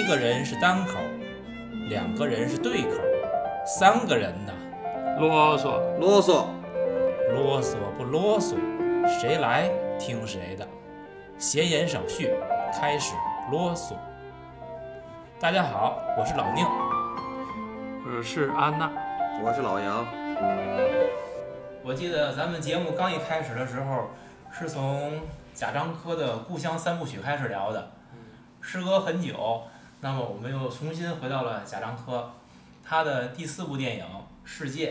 一个人是单口，两个人是对口，三个人呢，啰嗦，啰嗦，啰嗦不啰嗦，谁来听谁的。闲言少叙，开始啰嗦。大家好，我是老宁。我是安娜。我是老杨。我记得咱们节目刚一开始的时候，是从贾樟柯的《故乡三部曲》开始聊的。时隔很久，那么我们又重新回到了贾樟柯，他的第四部电影《世界》，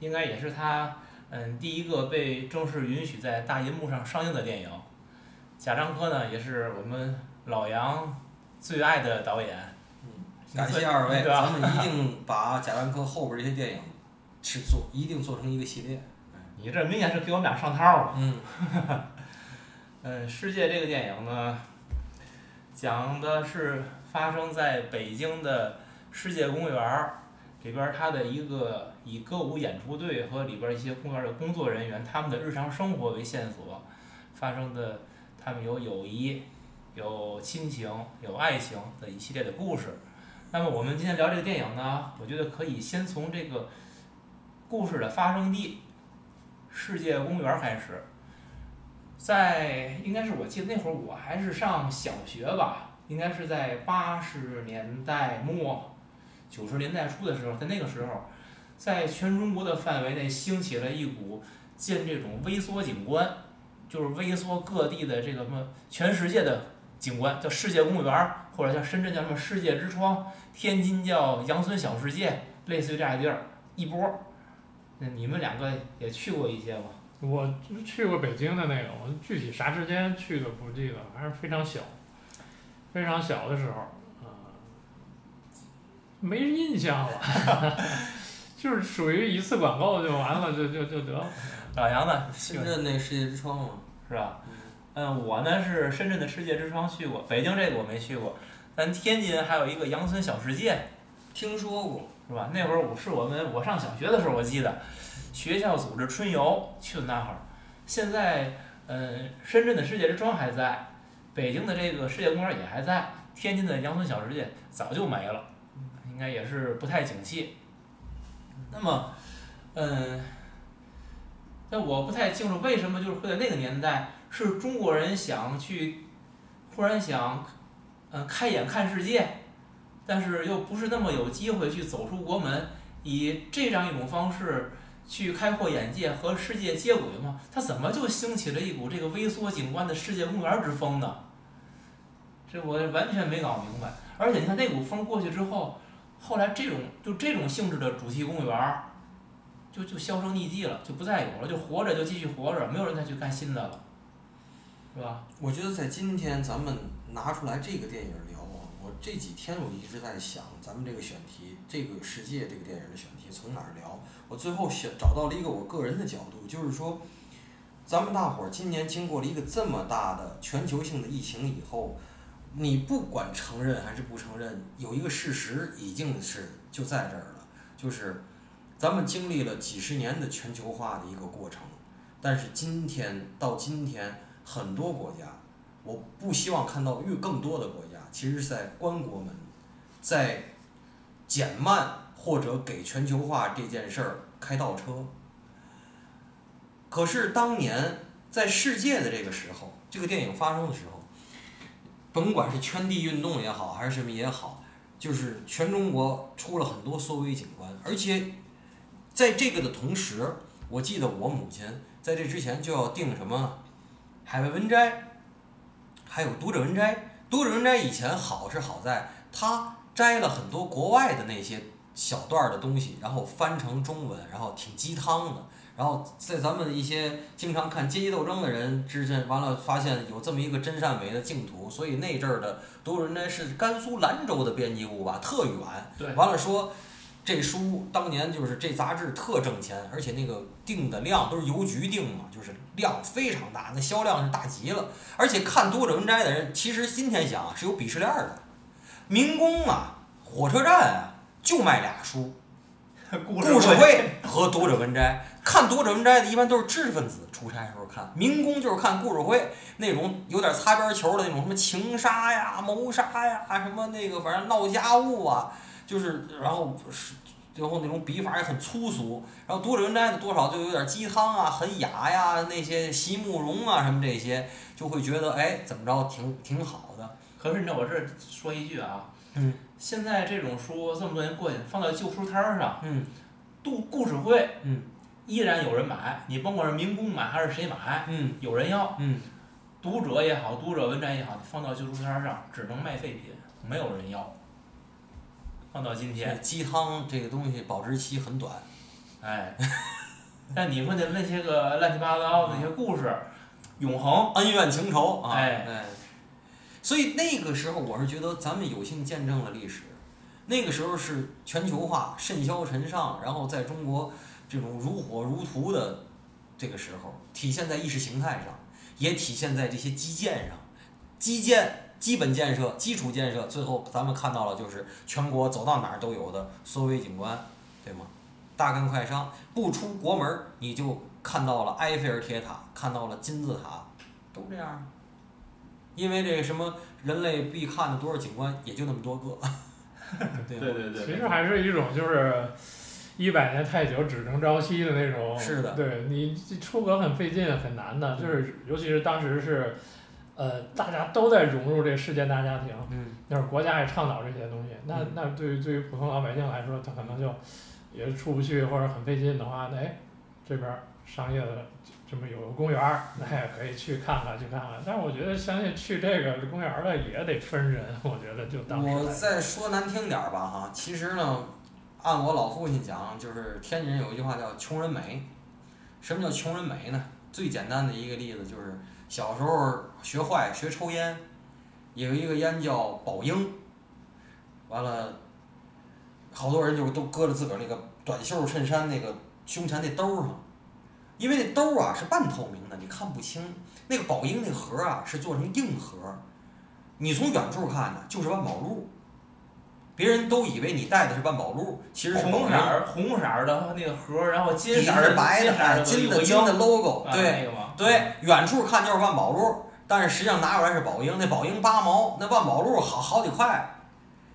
应该也是他嗯第一个被正式允许在大银幕上上映的电影。贾樟柯呢，也是我们老杨最爱的导演。嗯感谢二位，咱们一定把贾樟柯后边这些电影是做，一定做成一个系列。你这明显是给我们俩上套了。嗯，嗯，《世界》这个电影呢，讲的是发生在北京的世界公园儿里边儿，它的一个以歌舞演出队和里边一些公园的工作人员他们的日常生活为线索发生的，他们有友谊、有亲情、有爱情的一系列的故事。那么我们今天聊这个电影呢，我觉得可以先从这个故事的发生地世界公园儿开始。在应该是我记得那会儿我还是上小学吧，应该是在八十年代末、九十年代初的时候，在那个时候，在全中国的范围内兴起了一股建这种微缩景观，就是微缩各地的这个什么全世界的景观，叫世界公园儿，或者像深圳叫什么世界之窗，天津叫杨村小世界，类似于这样的地儿一波。那你们两个也去过一些吗？我去过北京的那个，我具体啥时间去的不记得，反正非常小，非常小的时候，呃，没印象了，就是属于一次管够就完了，就就就得了。老杨呢？深圳那世界之窗嘛，是吧？嗯，我呢是深圳的世界之窗去过，北京这个我没去过。咱天津还有一个羊村小世界，听说过。是吧？那会儿我是我们我上小学的时候，我记得学校组织春游去的那会儿。现在，嗯，深圳的世界之窗还在，北京的这个世界公园也还在，天津的羊村小世界早就没了，应该也是不太景气。那么，嗯，但我不太清楚为什么就是会在那个年代，是中国人想去，忽然想，嗯，开眼看世界。但是又不是那么有机会去走出国门，以这样一种方式去开阔眼界和世界接轨嘛？它怎么就兴起了一股这个微缩景观的世界公园之风呢？这我完全没搞明白。而且你看那股风过去之后，后来这种就这种性质的主题公园，就就销声匿迹了，就不再有了，就活着就继续活着，没有人再去干新的了，是吧？我觉得在今天咱们拿出来这个电影聊啊，我这几天我一直在想，咱们这个选题，这个世界这个电影的选题从哪儿聊？我最后想找到了一个我个人的角度，就是说，咱们大伙儿今年经过了一个这么大的全球性的疫情以后，你不管承认还是不承认，有一个事实已经是就在这儿了，就是咱们经历了几十年的全球化的一个过程，但是今天到今天，很多国家。我不希望看到越更多的国家，其实是在关国门，在减慢或者给全球化这件事儿开倒车。可是当年在世界的这个时候，这个电影发生的时候，甭管是圈地运动也好，还是什么也好，就是全中国出了很多缩微景观，而且在这个的同时，我记得我母亲在这之前就要订什么海外文摘。还有读者文摘，读者文摘以前好是好在它摘了很多国外的那些小段儿的东西，然后翻成中文，然后挺鸡汤的。然后在咱们一些经常看阶级斗争的人之间，完了发现有这么一个真善美的净土，所以那阵儿的读者文摘是甘肃兰州的编辑部吧，特远。对，完了说。这书当年就是这杂志特挣钱，而且那个订的量都是邮局订嘛，就是量非常大，那销量是大极了。而且看读者文摘的人，其实今天想是有鄙视链的。民工啊，火车站啊，就卖俩书，故故事会和读者文摘，看读者文摘的一般都是知识分子出差时候看，民工就是看故事会那种有点擦边球的那种什么情杀呀、谋杀呀，什么那个反正闹家务啊，就是然后是最后那种笔法也很粗俗，然后读者文摘的多少就有点鸡汤啊，很雅呀，那些席慕容啊什么这些，就会觉得哎怎么着挺挺好的，可是你知道我这儿说一句啊，嗯，现在这种书这么多年过去，放到旧书摊儿上，嗯。读故事会，嗯，依然有人买，你甭管是民工买还是谁买，嗯。有人要。嗯。读者也好，读者文摘也好，放到旧书摊儿上只能卖废品，没有人要。放到今天，鸡汤这个东西保质期很短，哎，但你说的那些个乱七八糟的那些故事，永恒，恩怨情仇啊，哎所以那个时候我是觉得咱们有幸见证了历史，那个时候是全球化甚嚣尘上，然后在中国这种如火如荼的这个时候，体现在意识形态上，也体现在这些基建上，基建。基本建设、基础建设，最后咱们看到了就是全国走到哪儿都有的缩微景观，对吗？大干快上，不出国门你就看到了埃菲尔铁塔，看到了金字塔，都这样。因为这个什么人类必看的多少景观也就那么多个，对吗？对对其实还是一种就是一百年太久只争朝夕的那种。是的。对你出国很费劲很难的，就是尤其是当时是，呃，大家都在融入这个世界大家庭，嗯，那会儿国家也倡导这些东西，那嗯。那对于对于普通老百姓来说，他可能就也出不去或者很费劲的话，那哎这边儿商业的这么有个公园儿，那也可以去看看去看看。但是我觉得相信去这个公园儿的也得分人，我觉得就当时我再说难听点儿吧哈，其实呢，按我老父亲讲，就是天津人有一句话叫“穷人美”。什么叫穷人美呢？最简单的一个例子就是小时候学坏学抽烟，有一个烟叫宝英，完了，好多人就是都搁着自个儿那个短袖衬衫那个胸前那兜儿上，因为那兜儿啊是半透明的，你看不清。那个宝英那盒儿啊是做成硬盒儿，你从远处看呢就是万宝路，别人都以为你带的是万宝路，其实是。红色儿红色儿的那个盒儿，然后金色儿白的，哎，金色的金的 logo，啊对那个，对，远处看就是万宝路，但是实际上拿过来是宝英，那宝英八毛，那万宝路好好几块，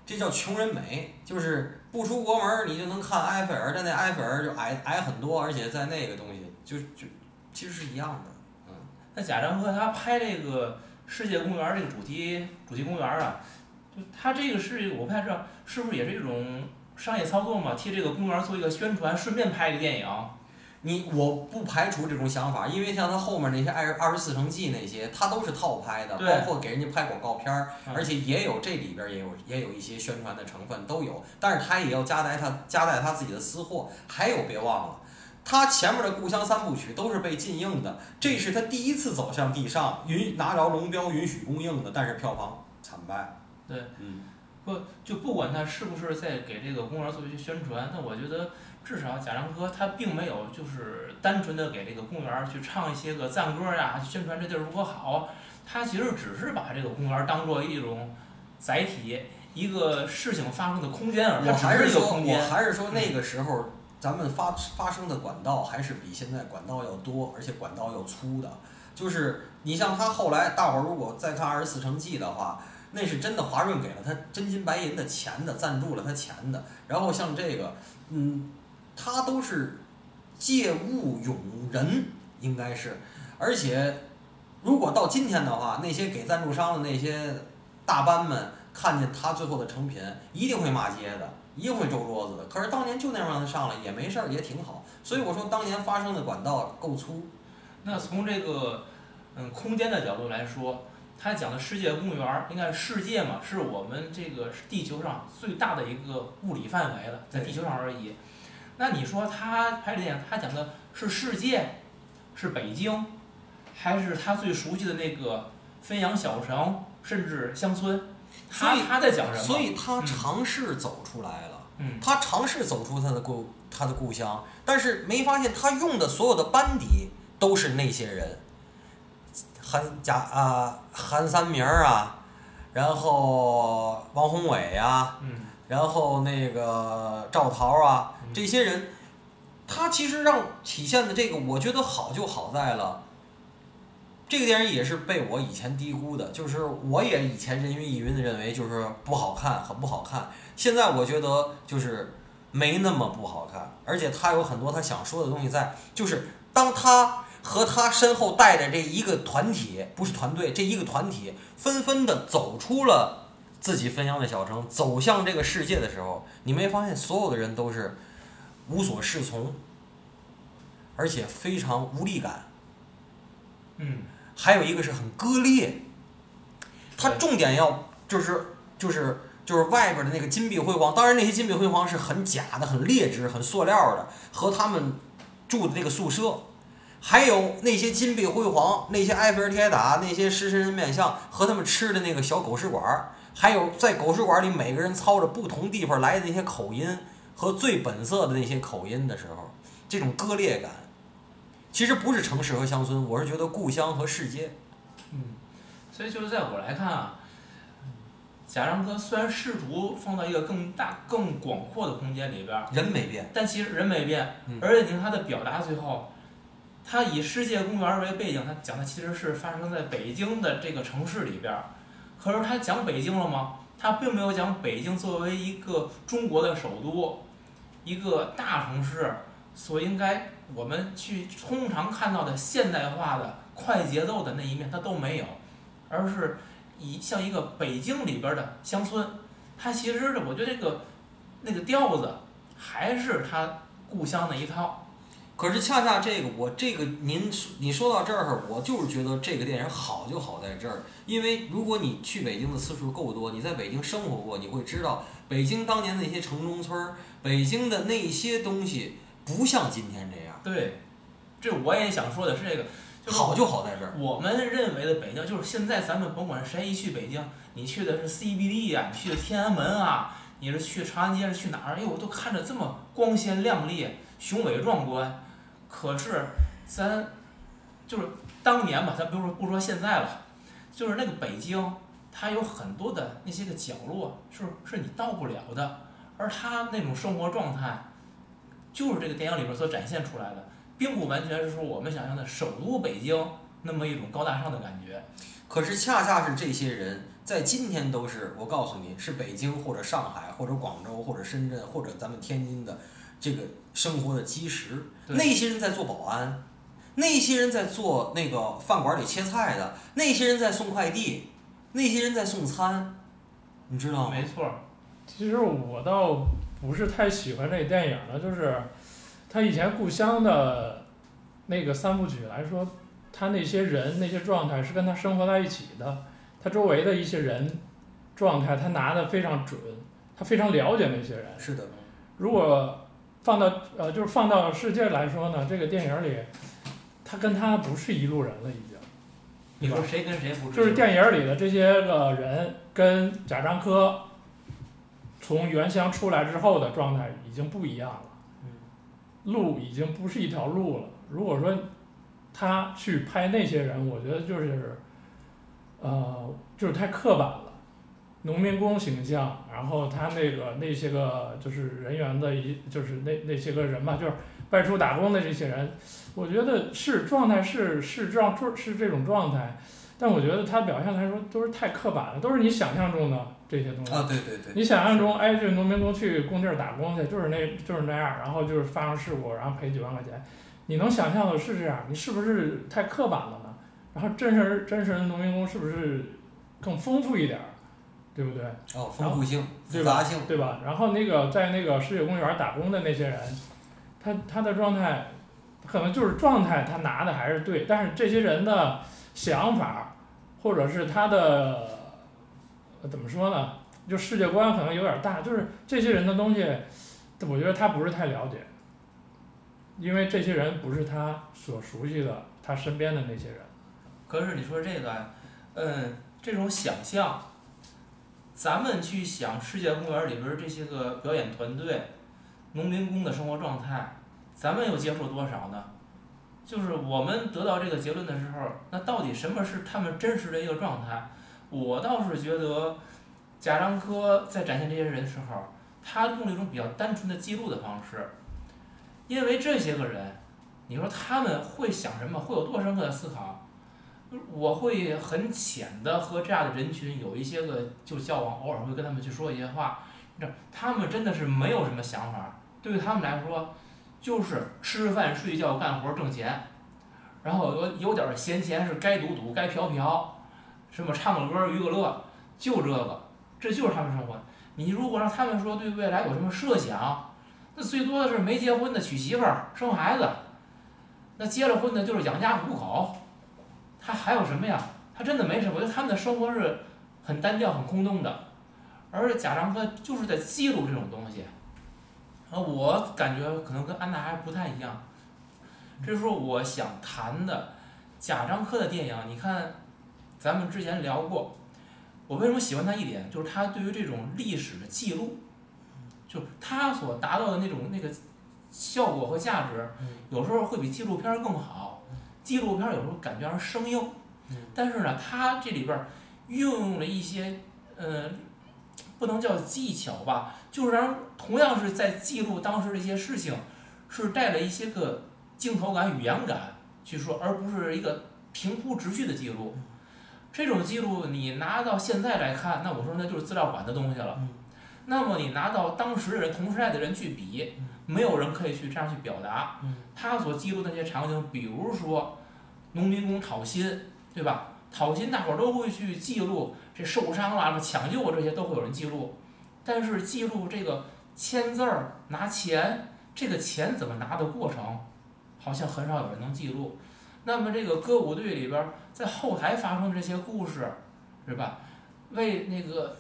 这叫穷人美，就是不出国门儿你就能看埃菲尔，但那埃菲尔就矮矮很多，而且在那个东西就就其实是一样的，嗯，那贾樟柯他拍这个世界公园儿这个主题主题公园儿啊，就他这个是我不太知道是不是也是一种商业操作嘛，替这个公园儿做一个宣传，顺便拍一个电影。你我不排除这种想法，因为像他后面那些二二十四城记那些，他都是套拍的，包括给人家拍广告片儿，嗯而且也有这里边儿也有也有一些宣传的成分都有，但是他也要夹带他夹带他自己的私货，还有别忘了。他前面的故乡三部曲都是被禁映的，这是他第一次走向地上，允拿着龙标允许公映的，但是票房惨败。对，嗯，不就不管他是不是在给这个公园做一些宣传，那我觉得至少贾樟柯他并没有就是单纯的给这个公园去唱一些个赞歌呀，宣传这地儿如何好，他其实只是把这个公园当做一种载体，一个事情发生的空间而已，我还是说，我。还是说那个时候咱们发发生的管道还是比现在管道要多，而且管道要粗的。就是你像他后来，大伙儿如果再看《二十四城记》的话，那是真的华润给了他真金白银的钱的，赞助了他钱的。然后像这个，嗯，他都是借物咏人，应该是，而且如果到今天的话，那些给赞助商的那些大班们看见他最后的成品，一定会骂街的，一定会周桌子的。可是当年就那样让他上来也没事儿，也挺好。所以我说当年发生的管道够粗。那从这个嗯空间的角度来说，他讲的世界公园儿，应该世界嘛，是我们这个地球上最大的一个物理范围了，在地球上而已。那你说他拍这电影，他讲的是世界，是北京，还是他最熟悉的那个汾阳小城，甚至乡村？所以他他在讲什么？所以他嗯尝试走出来了。嗯，他尝试走出他的故他的故乡，但是没发现他用的所有的班底都是那些人，韩贾啊韩三明啊，然后王宏伟啊、嗯然后那个赵桃啊嗯这些人，他其实让体现的这个，我觉得好就好在了。这个电影也是被我以前低估的，就是我也以前人云亦云的认为就是不好看，很不好看。现在我觉得就是没那么不好看，而且他有很多他想说的东西在，就是当他和他身后带着这一个团体，不是团队，这一个团体纷纷的走出了自己分享的小城，走向这个世界的时候，你没发现所有的人都是无所适从，而且非常无力感。嗯，还有一个是很割裂，它重点要就是就是就是外边的那个金碧辉煌，当然那些金碧辉煌是很假的、很劣质、很塑料的，和他们住的那个宿舍，还有那些金碧辉煌、那些埃菲尔铁塔、那些狮身人面像和他们吃的那个小狗食馆儿，还有在狗食馆里每个人操着不同地方来的那些口音和最本色的那些口音的时候，这种割裂感。其实不是城市和乡村，我是觉得故乡和世界。嗯，所以就是在我来看啊，贾樟柯虽然试图放到一个更大、更广阔的空间里边儿，人没变，但其实人没变嗯，而且你看他的表达，最后，他以世界公园为背景，他讲的其实是发生在北京的这个城市里边儿。可是他讲北京了吗？他并没有讲北京作为一个中国的首都，一个大城市所应该我们去通常看到的现代化的快节奏的那一面，它都没有，而是以像一个北京里边的乡村，它其实是我觉得这个那个调子还是他故乡那一套。可是恰恰这个，我这个您你说到这儿，我就是觉得这个电影好就好在这儿，因为如果你去北京的次数够多，你在北京生活过，你会知道北京当年那些城中村，北京的那些东西不像今天这样，对，这我也想说的是这个，就是好就好在这儿。我们认为的北京，就是现在咱们甭管谁一去北京，你去的是 CBD 啊、你去的天安门啊，你是去长安街是去哪儿？哎呦，我都看着这么光鲜亮丽、雄伟壮观。可是咱就是当年吧，咱不说不说现在了，就是那个北京，它有很多的那些个角落是是你到不了的，而它那种生活状态，就是这个电影里边所展现出来的。并不完全是说我们想象的首都北京那么一种高大上的感觉。可是恰恰是这些人在今天都是，我告诉你是北京或者上海或者广州或者深圳或者咱们天津的这个生活的基石。那些人在做保安，那些人在做那个饭馆里切菜的，那些人在送快递，那些人在送餐，你知道吗？没错儿，其实我倒不是太喜欢这电影了，就是他以前故乡的那个三部曲来说，他那些人那些状态是跟他生活在一起的，他周围的一些人状态他拿的非常准，他非常了解那些人。是的，如果放到呃就是放到世界来说呢，这个电影里，他跟他不是一路人了已经。你说谁跟谁不是？就是电影里的这些个人跟贾樟柯从原乡出来之后的状态已经不一样了，路已经不是一条路了。如果说他去拍那些人，我觉得就是，呃，就是太刻板了。农民工形象，然后他那个那些个就是人员的一就是那那些个人吧，就是外出打工的这些人，我觉得是状态是是这样是这种状态，但我觉得他表现来说都是太刻板了，都是你想象中的这些东西。啊，对对对，你想象中，哎，这农民工去工地儿打工去，就是那就是那样，然后就是发生事故，然后赔几万块钱，你能想象的是这样，你是不是太刻板了呢？然后真实真实的农民工是不是更丰富一点儿，对不对？哦，丰富性、对吧复杂性，对吧？然后那个在那个世界公园打工的那些人，他他的状态，可能就是状态，他拿的还是对，但是这些人的想法，或者是他的呃怎么说呢？就世界观可能有点大，就是这些人的东西，我觉得他不是太了解，因为这些人不是他所熟悉的，他身边的那些人。可是你说这个，嗯，这种想象，咱们去想世界公园里边这些个表演团队、农民工的生活状态，咱们又接受多少呢？就是我们得到这个结论的时候，那到底什么是他们真实的一个状态？我倒是觉得，贾樟柯在展现这些人的时候，他用了一种比较单纯的记录的方式，因为这些个人，你说他们会想什么，会有多深刻的思考？我会很浅的和这样的人群有一些个就交往，偶尔会跟他们去说一些话，那他们真的是没有什么想法，对于他们来说，就是吃饭睡觉干活挣钱，然后有有点闲钱是该赌赌该嫖嫖，什么唱个歌儿娱个乐，就这个，这就是他们生活。你如果让他们说对未来有什么设想，那最多的是没结婚的娶媳妇儿生孩子，那结了婚的就是养家糊口，他还有什么呀？他真的没什么，我觉得他们的生活是很单调、很空洞的，而贾樟柯就是在记录这种东西。啊，我感觉可能跟安娜还不太一样，这是说我想谈的贾樟柯的电影。你看，咱们之前聊过，我为什么喜欢他一点，就是他对于这种历史的记录，就是他所达到的那种那个效果和价值，有时候会比纪录片儿更好。纪录片儿有时候感觉上生硬，但是呢，他这里边儿运用了一些呃，不能叫技巧吧，就是让同样是在记录当时的一些事情，是带了一些个镜头感、语言感去说，而不是一个平铺直叙的记录。这种记录你拿到现在来看，那我说那就是资料馆的东西了。那么你拿到当时的人、同时代的人去比，没有人可以去这样去表达。他所记录的那些场景，比如说农民工讨薪，对吧？讨薪大伙儿都会去记录这受伤了、抢救啊这些都会有人记录，但是记录这个签字儿、拿钱，这个钱怎么拿的过程，好像很少有人能记录。那么这个歌舞队里边在后台发生的这些故事，是吧？为那个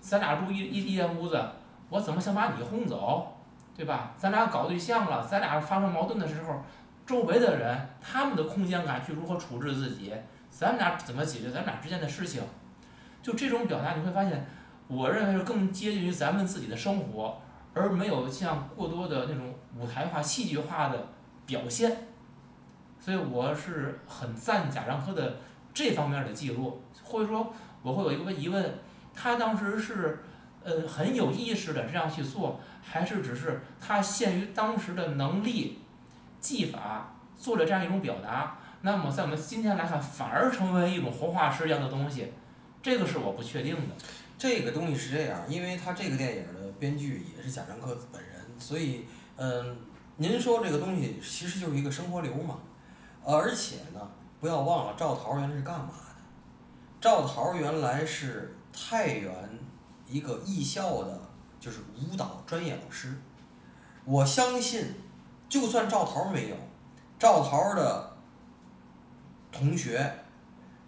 咱俩住一一一间屋子，我怎么想把你轰走？对吧？咱俩搞对象了，咱俩发生矛盾的时候，周围的人他们的空间感去如何处置自己，咱们俩怎么解决咱们俩之间的事情，就这种表达你会发现，我认为是更接近于咱们自己的生活，而没有像过多的那种舞台化、戏剧化的表现。所以我是很赞贾樟柯的这方面的记录，或者说我会有一个疑问，他当时是呃很有意识的这样去做。还是只是他限于当时的能力、技法做了这样一种表达，那么在我们今天来看，反而成为一种活化石一样的东西，这个是我不确定的。这个东西是这样，因为他这个电影的编剧也是贾樟柯本人，所以，嗯，您说这个东西其实就是一个生活流嘛，而且呢，不要忘了赵桃原来是干嘛的？赵桃原来是太原一个艺校的。就是舞蹈专业老师，我相信，就算赵桃没有，赵桃的同学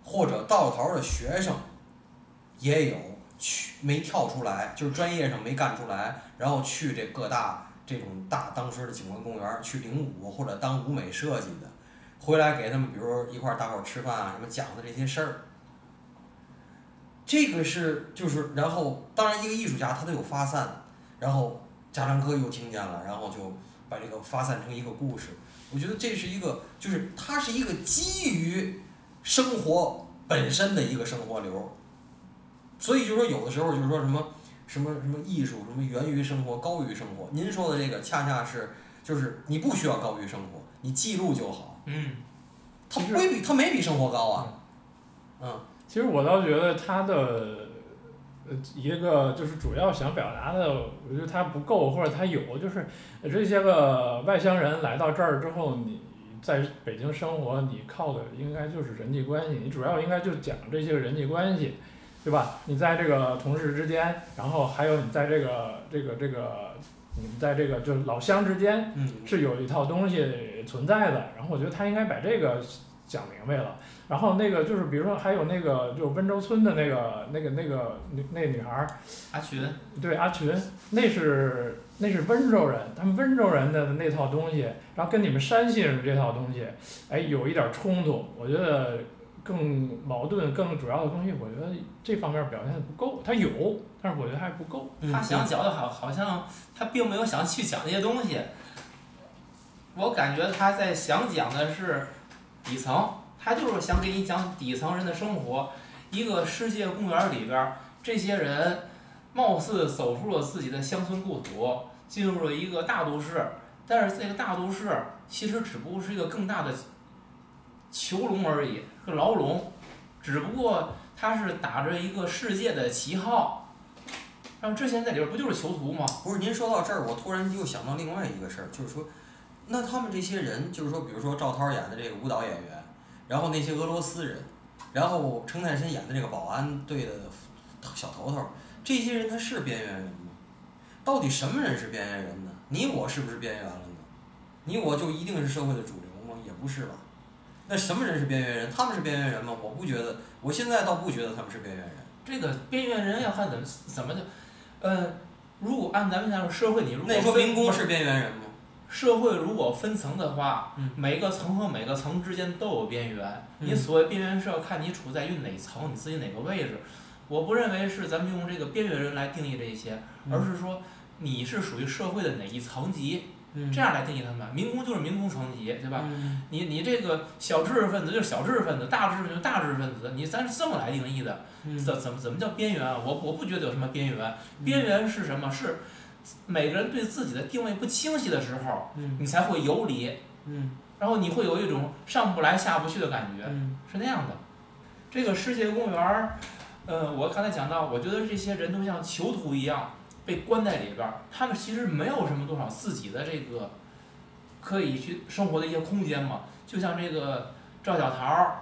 或者赵桃的学生也有去没跳出来，就是专业上没干出来，然后去这各大这种大当时的景观公园去领舞或者当舞美设计的，回来给他们，比如一块儿大伙儿吃饭啊，什么讲的这些事儿。这个是就是，然后当然一个艺术家他都有发散，然后贾樟柯又听见了，然后就把这个发散成一个故事。我觉得这是一个，就是它是一个基于生活本身的一个生活流。所以就说有的时候就是说什么什么什么艺术什么源于生活高于生活，您说的这个恰恰是就是你不需要高于生活，你记录就好。嗯，它不会比它没比生活高啊，嗯。其实我倒觉得他的，呃，一个就是主要想表达的，我觉得他不够，或者他有，就是这些个外乡人来到这儿之后，你在北京生活，你靠的应该就是人际关系，你主要应该就讲这些个人际关系，对吧？你在这个同事之间，然后还有你在这个这个这个，你们在这个就是老乡之间，是有一套东西存在的。然后我觉得他应该把这个讲明白了。然后那个就是，比如说还有那个，就是温州村的那个那个那个那那女孩儿，阿群，对阿群，那是那是温州人，他们温州人的那套东西，然后跟你们山西人这套东西，哎，有一点冲突。我觉得更矛盾、更主要的东西，我觉得这方面表现的不够。他有，但是我觉得还不够。他想讲的好，好像他并没有想去讲那些东西。我感觉他在想讲的是底层。他就是想给你讲底层人的生活，一个世界公园里边，这些人貌似走出了自己的乡村故土，进入了一个大都市，但是这个大都市其实只不过是一个更大的囚笼而已，个牢笼，只不过他是打着一个世界的旗号。然后之前在里边不就是囚徒吗？不是您说到这儿，我突然又想到另外一个事儿，就是说，那他们这些人，就是说，比如说赵涛演的这个舞蹈演员，然后那些俄罗斯人，然后陈泰森演的这个保安队的小头头，这些人他是边缘人吗？到底什么人是边缘人呢？你我是不是边缘了呢？你我就一定是社会的主流吗？也不是吧。那什么人是边缘人？他们是边缘人吗？我不觉得，我现在倒不觉得他们是边缘人。这个边缘人要看怎么怎么的，呃，如果按咱们讲社会，你如果那说分民工是边缘人吗？社会如果分层的话，嗯每个层和每个层之间都有边缘。你嗯所谓边缘是要看你处在于哪层，你自己哪个位置。我不认为是咱们用这个边缘人来定义这些，嗯而是说你是属于社会的哪一层级，嗯这样来定义他们。民工就是民工层级，对吧？嗯你你这个小知识分子就是小知识分子，大知识分子就是大知识分子，你咱是这么来定义的。嗯怎怎么怎么叫边缘啊？我我不觉得有什么边缘，边缘是什么？是每个人对自己的定位不清晰的时候，嗯你才会游离，嗯然后你会有一种上不来下不去的感觉，嗯是那样的。这个世界公园儿，呃，我刚才讲到，我觉得这些人都像囚徒一样被关在里边儿，他们其实没有什么多少自己的这个可以去生活的一些空间嘛。就像这个赵小桃儿，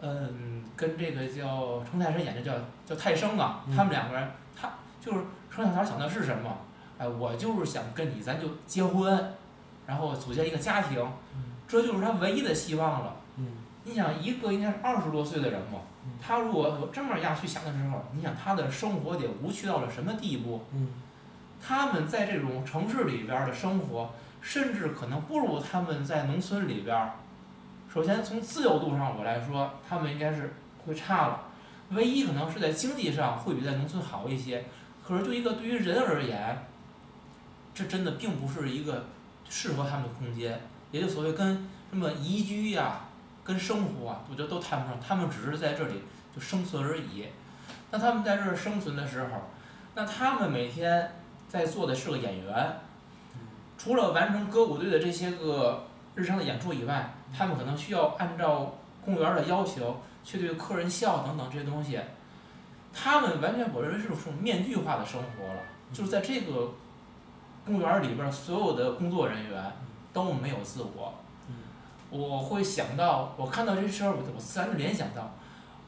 嗯，跟这个叫程泰山演的叫叫泰生啊，他们两个人，他就是程小桃想的是什么？哎，我就是想跟你，咱就结婚，然后组建一个家庭，这就是他唯一的希望了。嗯你想，一个应该是二十多岁的人嘛嗯，他如果这么样去想的时候，你想他的生活得无趣到了什么地步？嗯他们在这种城市里边儿的生活，甚至可能不如他们在农村里边儿。首先从自由度上我来说，他们应该是会差了。唯一可能是在经济上会比在农村好一些，可是对一个对于人而言，这真的并不是一个适合他们的空间。也就所谓跟什么宜居呀、跟生活啊，我觉得都谈不上。他们只是在这里就生存而已。那他们在这儿生存的时候，那他们每天在做的是个演员，除了完成歌舞队的这些个日常的演出以外，他们可能需要按照公园儿的要求去对客人笑等等这些东西。他们完全我认为是种面具化的生活了，就是在这个公园儿里边儿，所有的工作人员都没有自我。我会想到，我看到这事儿，我我自然就联想到，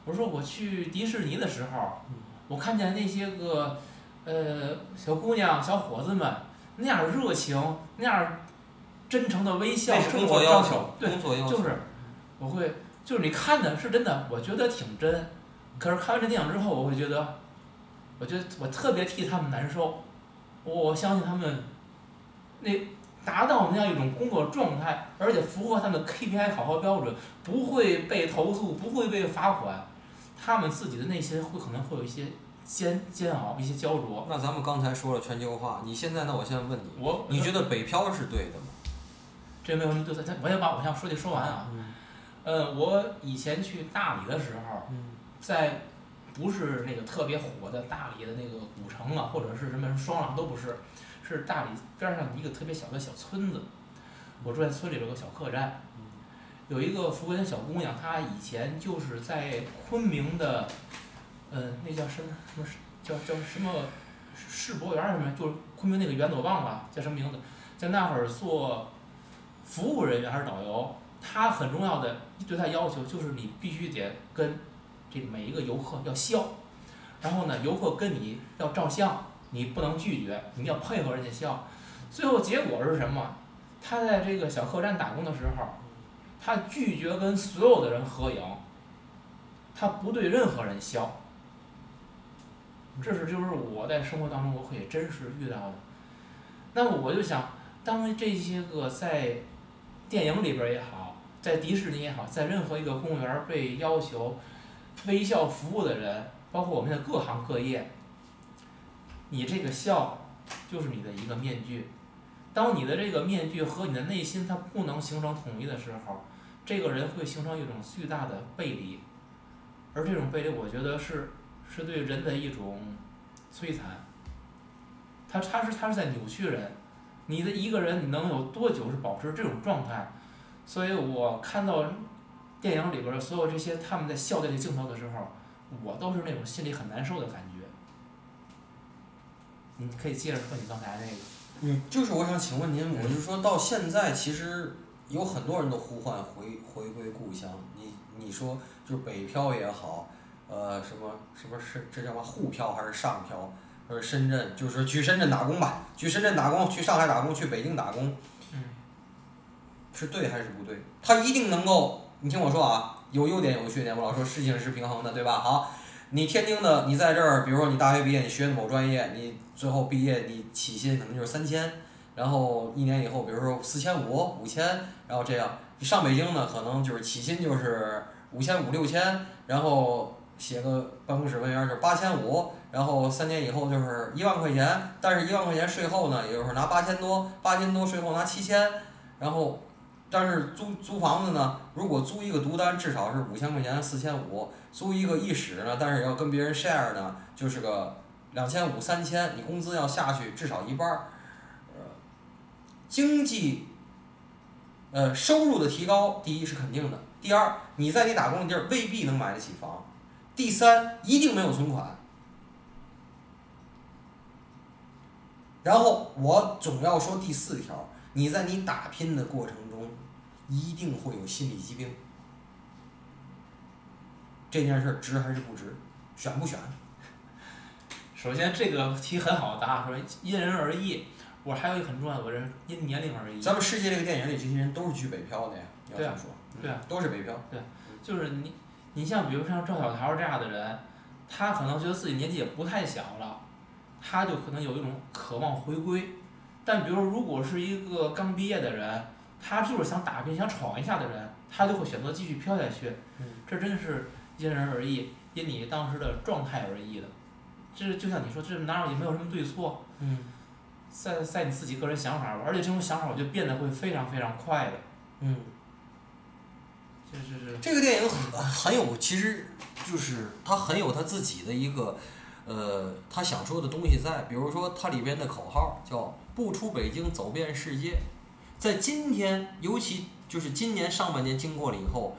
我说我去迪士尼的时候，我看见那些个呃小姑娘、小伙子们那样热情，那样真诚的微笑，生活要求，对，工作要求就是我会，就是你看的是真的，我觉得挺真。可是看完这电影之后，我会觉得，我觉得我特别替他们难受。我相信他们那达到那样一种工作状态，而且符合他们 KPI 考核标准，不会被投诉，不会被罚款，他们自己的内心会可能会有一些煎煎熬，一些焦灼。那咱们刚才说了全球化，你现在呢？我现在问你，我你觉得北漂是对的吗？这没有什么对错，我先把我想说的说完啊。嗯呃，我以前去大理的时候，嗯在不是那个特别火的大理的那个古城啊，或者是什么双廊都不是，是大理边上一个特别小的小村子。我住在村里有个小客栈，有一个福建小姑娘，她以前就是在昆明的，呃，那叫什么什么叫叫什么世博园儿什么，就是昆明那个园子我忘了叫什么名字，在那会儿做服务人员还是导游。她很重要的对她要求就是你必须得跟这每一个游客要笑，然后呢，游客跟你要照相，你不能拒绝，你要配合人家笑。最后结果是什么？他在这个小客栈打工的时候，他拒绝跟所有的人合影，他不对任何人笑。这是就是我在生活当中我可以真实遇到的。那么我就想，当这些个在电影里边也好，在迪士尼也好，在任何一个公园被要求微笑服务的人，包括我们的各行各业，你这个笑就是你的一个面具。当你的这个面具和你的内心它不能形成统一的时候，这个人会形成一种巨大的背离，而这种背离，我觉得是是对人的一种摧残。他他是他是在扭曲人，你的一个人能有多久是保持这种状态？所以我看到电影里边的所有这些他们在笑这个镜头的时候，我都是那种心里很难受的感觉。你可以接着说你刚才那个。嗯，就是我想请问您，我就说到现在，其实有很多人都呼唤回回归故乡。你你说就是北漂也好，呃，什么什么是这叫什么沪漂还是上漂？或者深圳，就是说去深圳打工吧，去深圳打工，去上海打工，去北京打工，嗯，是对还是不对？他一定能够，你听我说啊，有优点有缺点。我老说事情是平衡的，对吧？好，你天津的，你在这儿，比如说你大学毕业，你学的某专业，你最后毕业，你起薪可能就是三千，然后一年以后，比如说四千五、五千，然后这样。你上北京呢，可能就是起薪就是五千五、六千，然后写个办公室文员就是八千五，然后三年以后就是一万块钱，但是一万块钱税后呢，也就是拿八千多，八千多税后拿七千，然后，但是租租房子呢，如果租一个独单，至少是五千块钱，四千五，租一个一室呢，但是要跟别人 share 呢，就是个。两千五三千，你工资要下去至少一半儿，呃，经济，呃，收入的提高，第一是肯定的，第二你在你打工的地儿未必能买得起房，第三一定没有存款，然后我总要说第四条，你在你打拼的过程，一定会有心理疾病，这件事儿值还是不值，选不选？首先，这个题很好答，说因人而异。我还有一个很重要的，我是因年龄而异。咱们世界这个电影里，这些人都是去北漂的呀，要这么说，对啊，都是北漂。对，就是你，你像比如像赵小桃这样的人，他可能觉得自己年纪也不太小了，他就可能有一种渴望回归。但比如如果是一个刚毕业的人，他就是想打拼、想闯一下的人，他就会选择继续飘下去。嗯，这真的是因人而异，因你当时的状态而异的。这就像你说，这哪有也没有什么对错，嗯，在在你自己个人想法吧，而且这种想法我觉得变得会非常非常快的，嗯，这这这这个电影很很有，其实就是他很有他自己的一个，呃，他想说的东西在，比如说它里边的口号叫“不出北京走遍世界”，在今天，尤其就是今年上半年经过了以后。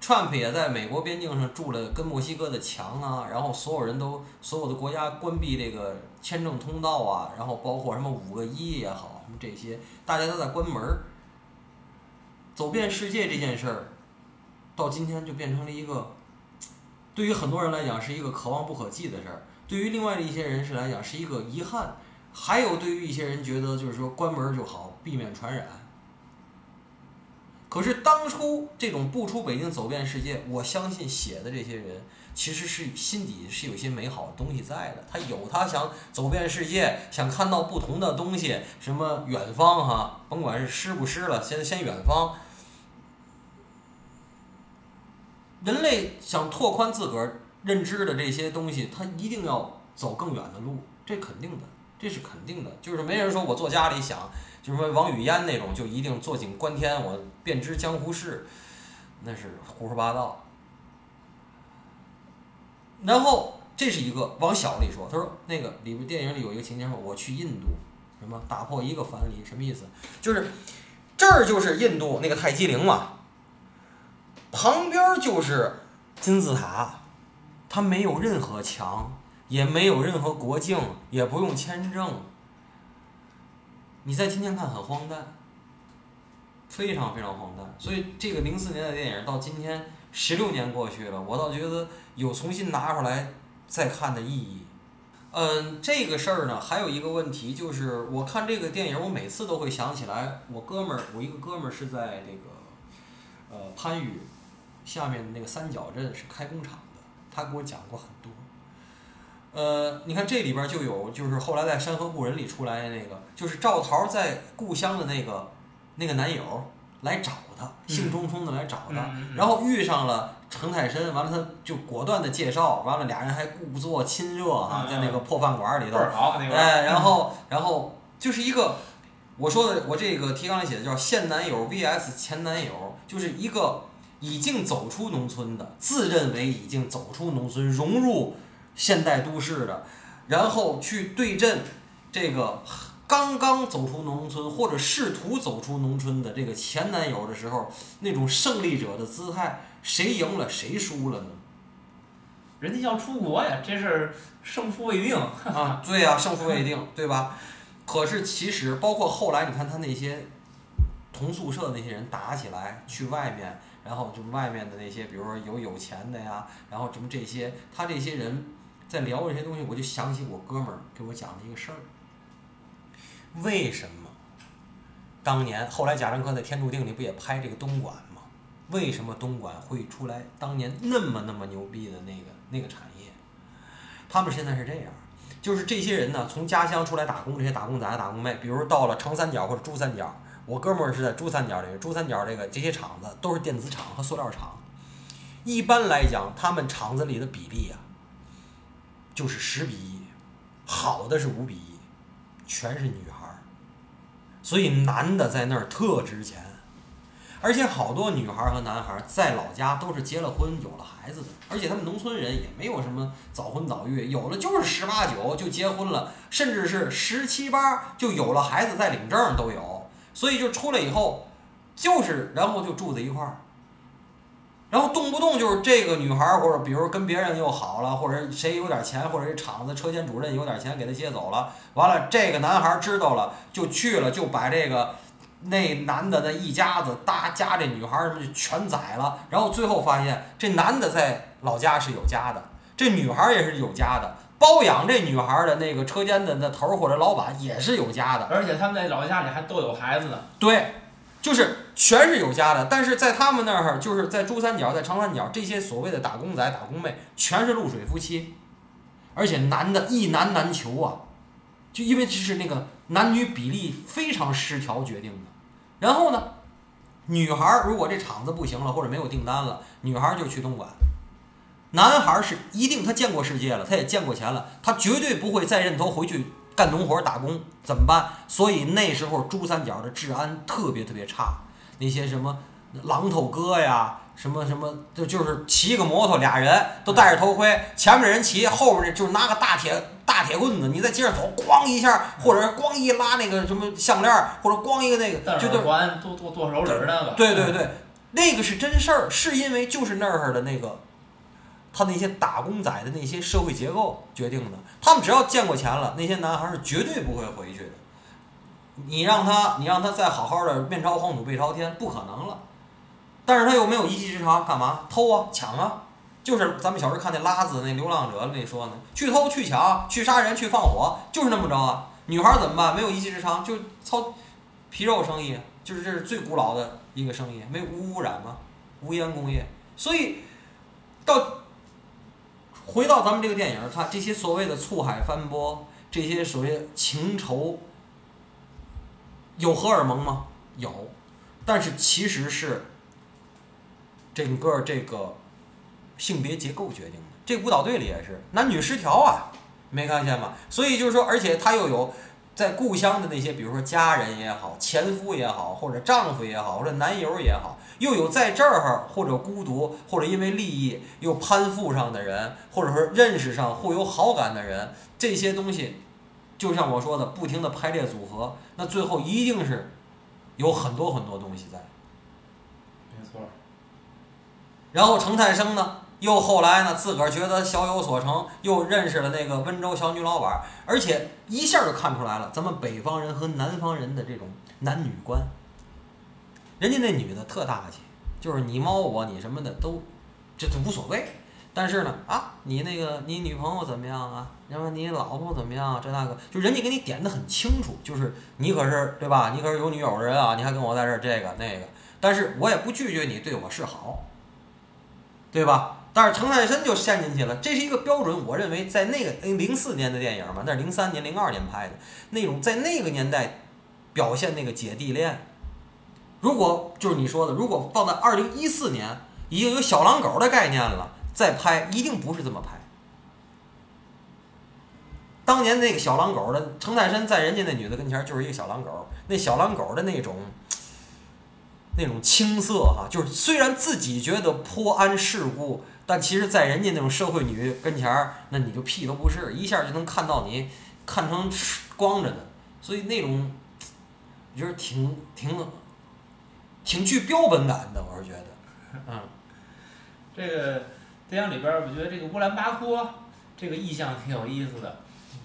川普也在美国边境上筑了跟墨西哥的墙啊，然后所有人都所有的国家关闭这个签证通道啊，然后包括什么五个一也好，什么这些大家都在关门儿。走遍世界这件事儿，到今天就变成了一个，对于很多人来讲是一个可望不可及的事儿，对于另外的一些人士来讲是一个遗憾，还有对于一些人觉得就是说关门儿就好，避免传染。可是当初这种不出北京走遍世界，我相信写的这些人其实是心底是有些美好的东西在的。他有他想走遍世界，想看到不同的东西，什么远方哈，甭管是诗不诗了，先先远方。人类想拓宽自个儿认知的这些东西，他一定要走更远的路，这肯定的，这是肯定的。就是没人说我坐家里想。就是说王语嫣那种就一定坐井观天，我便知江湖事，那是胡说八道。然后这是一个往小里说，他说那个里边电影里有一个情节说我去印度，什么打破一个藩篱，什么意思？就是这儿就是印度那个泰姬陵嘛，旁边就是金字塔，它没有任何墙，也没有任何国境，也不用签证。你在今天看很荒诞，非常非常荒诞。所以这个零四年的电影到今天十六年过去了，我倒觉得有重新拿出来再看的意义。嗯，这个事儿呢，还有一个问题就是，我看这个电影，我每次都会想起来，我哥们儿，我一个哥们儿是在这个呃番禺下面那个三角镇是开工厂的，他给我讲过很多。呃，你看这里边就有，就是后来在《山河故人》里出来的那个，就是赵桃在故乡的那个那个男友来找她，兴冲冲的来找她，然后遇上了程泰深，完了他就果断的介绍，完了俩人还故作亲热啊，在那个破饭馆里头，哎，然后然后就是一个我说的我这个提纲里写的叫现男友 VS 前男友，就是一个已经走出农村的，自认为已经走出农村，融入。现代都市的，然后去对阵这这个刚刚走出农村或者试图走出农村的这个前男友的时候，那种胜利者的姿态，谁赢了谁输了呢？人家要出国呀，这是胜负未定。啊，对呀、胜负未定，对吧？可是其实包括后来，你看他那些同宿舍那些人打起来去外面，然后就外面的那些，比如说有有钱的呀，然后什么这些，他这些人在聊这些东西，我就想起我哥们儿给我讲的一个事儿。为什么当年后来贾樟柯在《天注定》里不也拍这个东莞吗？为什么东莞会出来当年那么那么牛逼的那个那个产业？他们现在是这样，就是这些人呢，从家乡出来打工，这些打工仔、打工妹，比如到了长三角或者珠三角，我哥们儿是在珠三角这个，珠三角这个这些厂子都是电子厂和塑料厂。一般来讲，他们厂子里的比例啊，就是十比一，好的是五比一，全是女孩儿，所以男的在那儿特值钱。而且好多女孩儿和男孩儿在老家都是结了婚、有了孩子的，而且他们农村人也没有什么早婚早育，有的就是十八九就结婚了，甚至是十七八就有了孩子再领证都有，所以就出来以后，就是然后就住在一块儿，然后动不动就是这个女孩儿或者比如跟别人又好了，或者谁有点钱，或者这厂子车间主任有点钱给他接走了，完了这个男孩儿知道了就去了，就把这个。那男的那一家子搭家这女孩儿什么就全宰了，然后最后发现这男的在老家是有家的，这女孩儿也是有家的，包养这女孩儿的那个车间的那头儿或者老板也是有家的，而且他们在老家里还都有孩子呢。对，就是全是有家的，但是在他们那儿，就是在珠三角、在长三角，这些所谓的打工仔、打工妹，全是露水夫妻，而且男的一男难求啊，就因为这是那个男女比例非常失调决定的。然后呢，女孩如果这厂子不行了，或者没有订单了，女孩就去东莞。男孩是一定他见过世界了，他也见过钱了，他绝对不会再认头回去干农活打工，怎么办？所以那时候珠三角的治安特别特别差，那些什么榔头哥呀，什么什么，就就是骑个摩托，俩人都戴着头盔，前面人骑，后边的就是拿个大铁大铁棍子，你在街上走，咣一下，或者是咣一拉那个什么项链儿，或者咣一个那个，就就环、剁剁剁手指儿那个。对对对，那个是真事儿，是因为就是那儿的那个，他那些打工仔的那些社会结构决定的。他们只要见过钱了，那些男孩是绝对不会回去的。你让他，你让他再好好的面朝黄土背朝天，不可能了。但是他又没有一技之长，干嘛偷啊抢啊？就是咱们小时候看那拉子那流浪者那说呢，去偷去抢去杀人去放火，就是那么着啊。女孩怎么办？没有一技之长，就操皮肉生意，就是这是最古老的一个生意，没无污染嘛，无烟工业。所以到回到咱们这个电影儿，它这些所谓的醋海翻波，这些所谓情仇，有荷尔蒙吗？有，但是其实是整个这个性别结构决定的。这舞蹈队里也是男女失调啊，没看见吗？所以就是说，而且他又有在故乡的那些，比如说家人也好，前夫也好，或者丈夫也好，或者男友也好，又有在这儿或者孤独，或者因为利益又攀附上的人，或者说认识上互有好感的人，这些东西，就像我说的，不停的排列组合，那最后一定是有很多很多东西在。没错。然后程太生呢，又后来呢，自个儿觉得小有所成，又认识了那个温州小女老板，而且一下就看出来了，咱们北方人和南方人的这种男女观。人家那女的特大气，就是你猫我你什么的都，这都无所谓。但是呢，啊，你那个你女朋友怎么样啊？然后你老婆怎么样啊？这那个，就人家给你点的很清楚，就是你可是对吧？你可是有女友的人啊，你还跟我在这儿这个那个，但是我也不拒绝你对我示好，对吧？但是程太深就陷进去了，这是一个标准。我认为在那个零四年的电影嘛，那是零三年、零二年拍的那种，在那个年代表现那个姐弟恋。如果就是你说的，如果放在二零一四年，已经有小狼狗的概念了，再拍一定不是这么拍。当年那个小狼狗的程太深在人家那女的跟前就是一个小狼狗，那小狼狗的那种那种青涩哈，就是虽然自己觉得颇谙世故，但其实在人家那种社会女跟前，那你就屁都不是，一下就能看到你看成光着的，所以那种我觉得挺挺挺具标本感的，我是觉得，嗯，这个电影里边儿，我觉得这个乌兰巴托这个意象挺有意思的，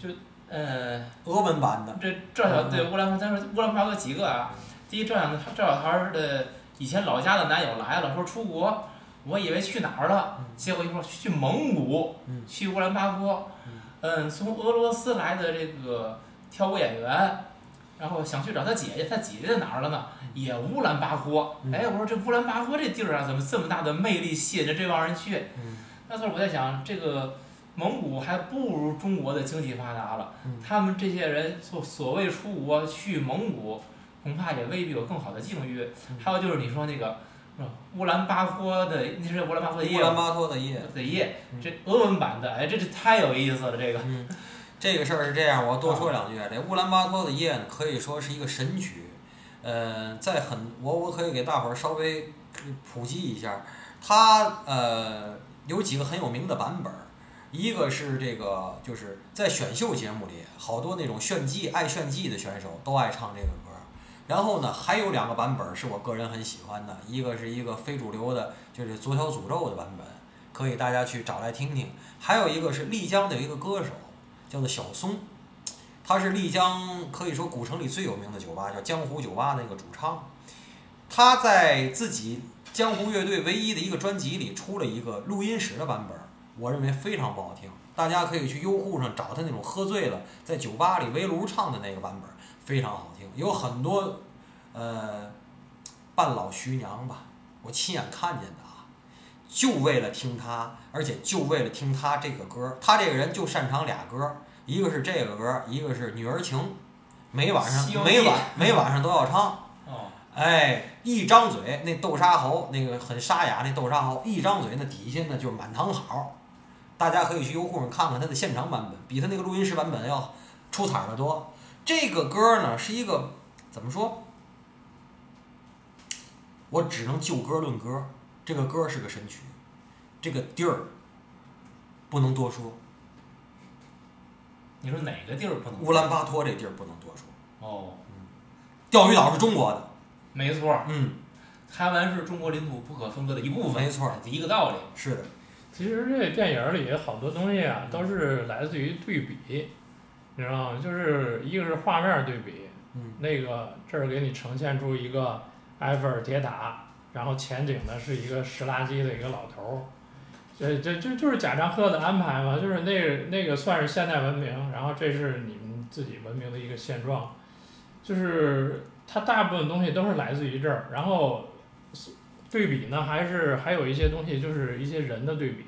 就呃，俄文版的，这赵小对乌兰巴，咱说乌兰巴托几个啊？第一，赵小赵小桃的以前老家的男友来了，说出国，我以为去哪儿了，结果一说去蒙古，嗯去乌兰巴托，嗯，从俄罗斯来的这个跳舞演员，然后想去找他姐姐，他姐姐在哪儿了呢？也乌兰巴托。嗯哎，我说这乌兰巴托这地儿啊，怎么这么大的魅力吸引着这帮人去？嗯那时候我在想，这个蒙古还不如中国的经济发达了，嗯他们这些人所所谓出国去蒙古，恐怕也未必有更好的境遇。嗯还有就是你说那个，乌兰巴托的，那是乌兰巴托的夜乌兰巴托的夜。的夜嗯，这俄文版的，哎，这这太有意思了，这个。嗯，这个事儿是这样，我多说两句。这乌兰巴托的夜呢，可以说是一个神曲。呃，在很我我可以给大伙儿稍微普及一下，它呃有几个很有名的版本儿。一个是这个，就是在选秀节目里，好多那种炫技爱炫技的选手都爱唱这个歌儿。然后呢，还有两个版本儿是我个人很喜欢的，一个是一个非主流的，就是左小诅咒的版本，可以大家去找来听听。还有一个是丽江的一个歌手，叫做小松，他是丽江可以说古城里最有名的酒吧，叫江湖酒吧那个主唱。他在自己江湖乐队唯一的一个专辑里出了一个录音室的版本，我认为非常不好听。大家可以去优酷上找他那种喝醉了在酒吧里围炉唱的那个版本，非常好听。有很多呃半老徐娘吧，我亲眼看见的，就为了听他，而且就为了听他这个歌。他这个人就擅长俩歌，一个是这个歌，一个是《女儿情》，每晚上每晚每晚上都要唱。哦，哎，一张嘴那豆沙喉，那个很沙哑那豆沙喉，一张嘴那底下呢就是满堂好。大家可以去优酷上看看他的现场版本，比他那个录音室版本要出彩的多。这个歌呢是一个怎么说？我只能就歌论歌，这个歌是个神曲，这个地儿不能多说。你说哪个地儿不能？乌兰巴托这地儿不能多说，哦，钓鱼岛是中国的，没错儿，嗯，台湾是中国领土不可分割的一部分，没错儿，一个道理。是的，其实这电影里好多东西啊，都是来自于对比，你知道吗？就是一个是画面对比，嗯那个这儿给你呈现出一个埃菲尔铁塔，然后前景呢是一个拾垃圾的一个老头儿，这这这就是贾樟柯的安排嘛，就是那个那个算是现代文明，然后这是你们自己文明的一个现状，就是它大部分东西都是来自于这儿，然后对比呢还是还有一些东西就是一些人的对比，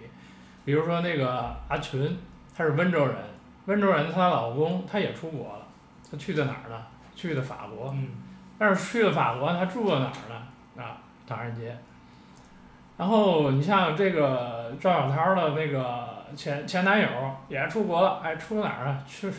比如说那个阿群，她是温州人，温州人她老公他也出国了，他去的哪儿呢？去的法国，嗯，但是去了法国，他住在哪儿呢？啊，唐人街。然后你像这个赵小涛的那个前前男友也出国了，哎，出哪儿啊？去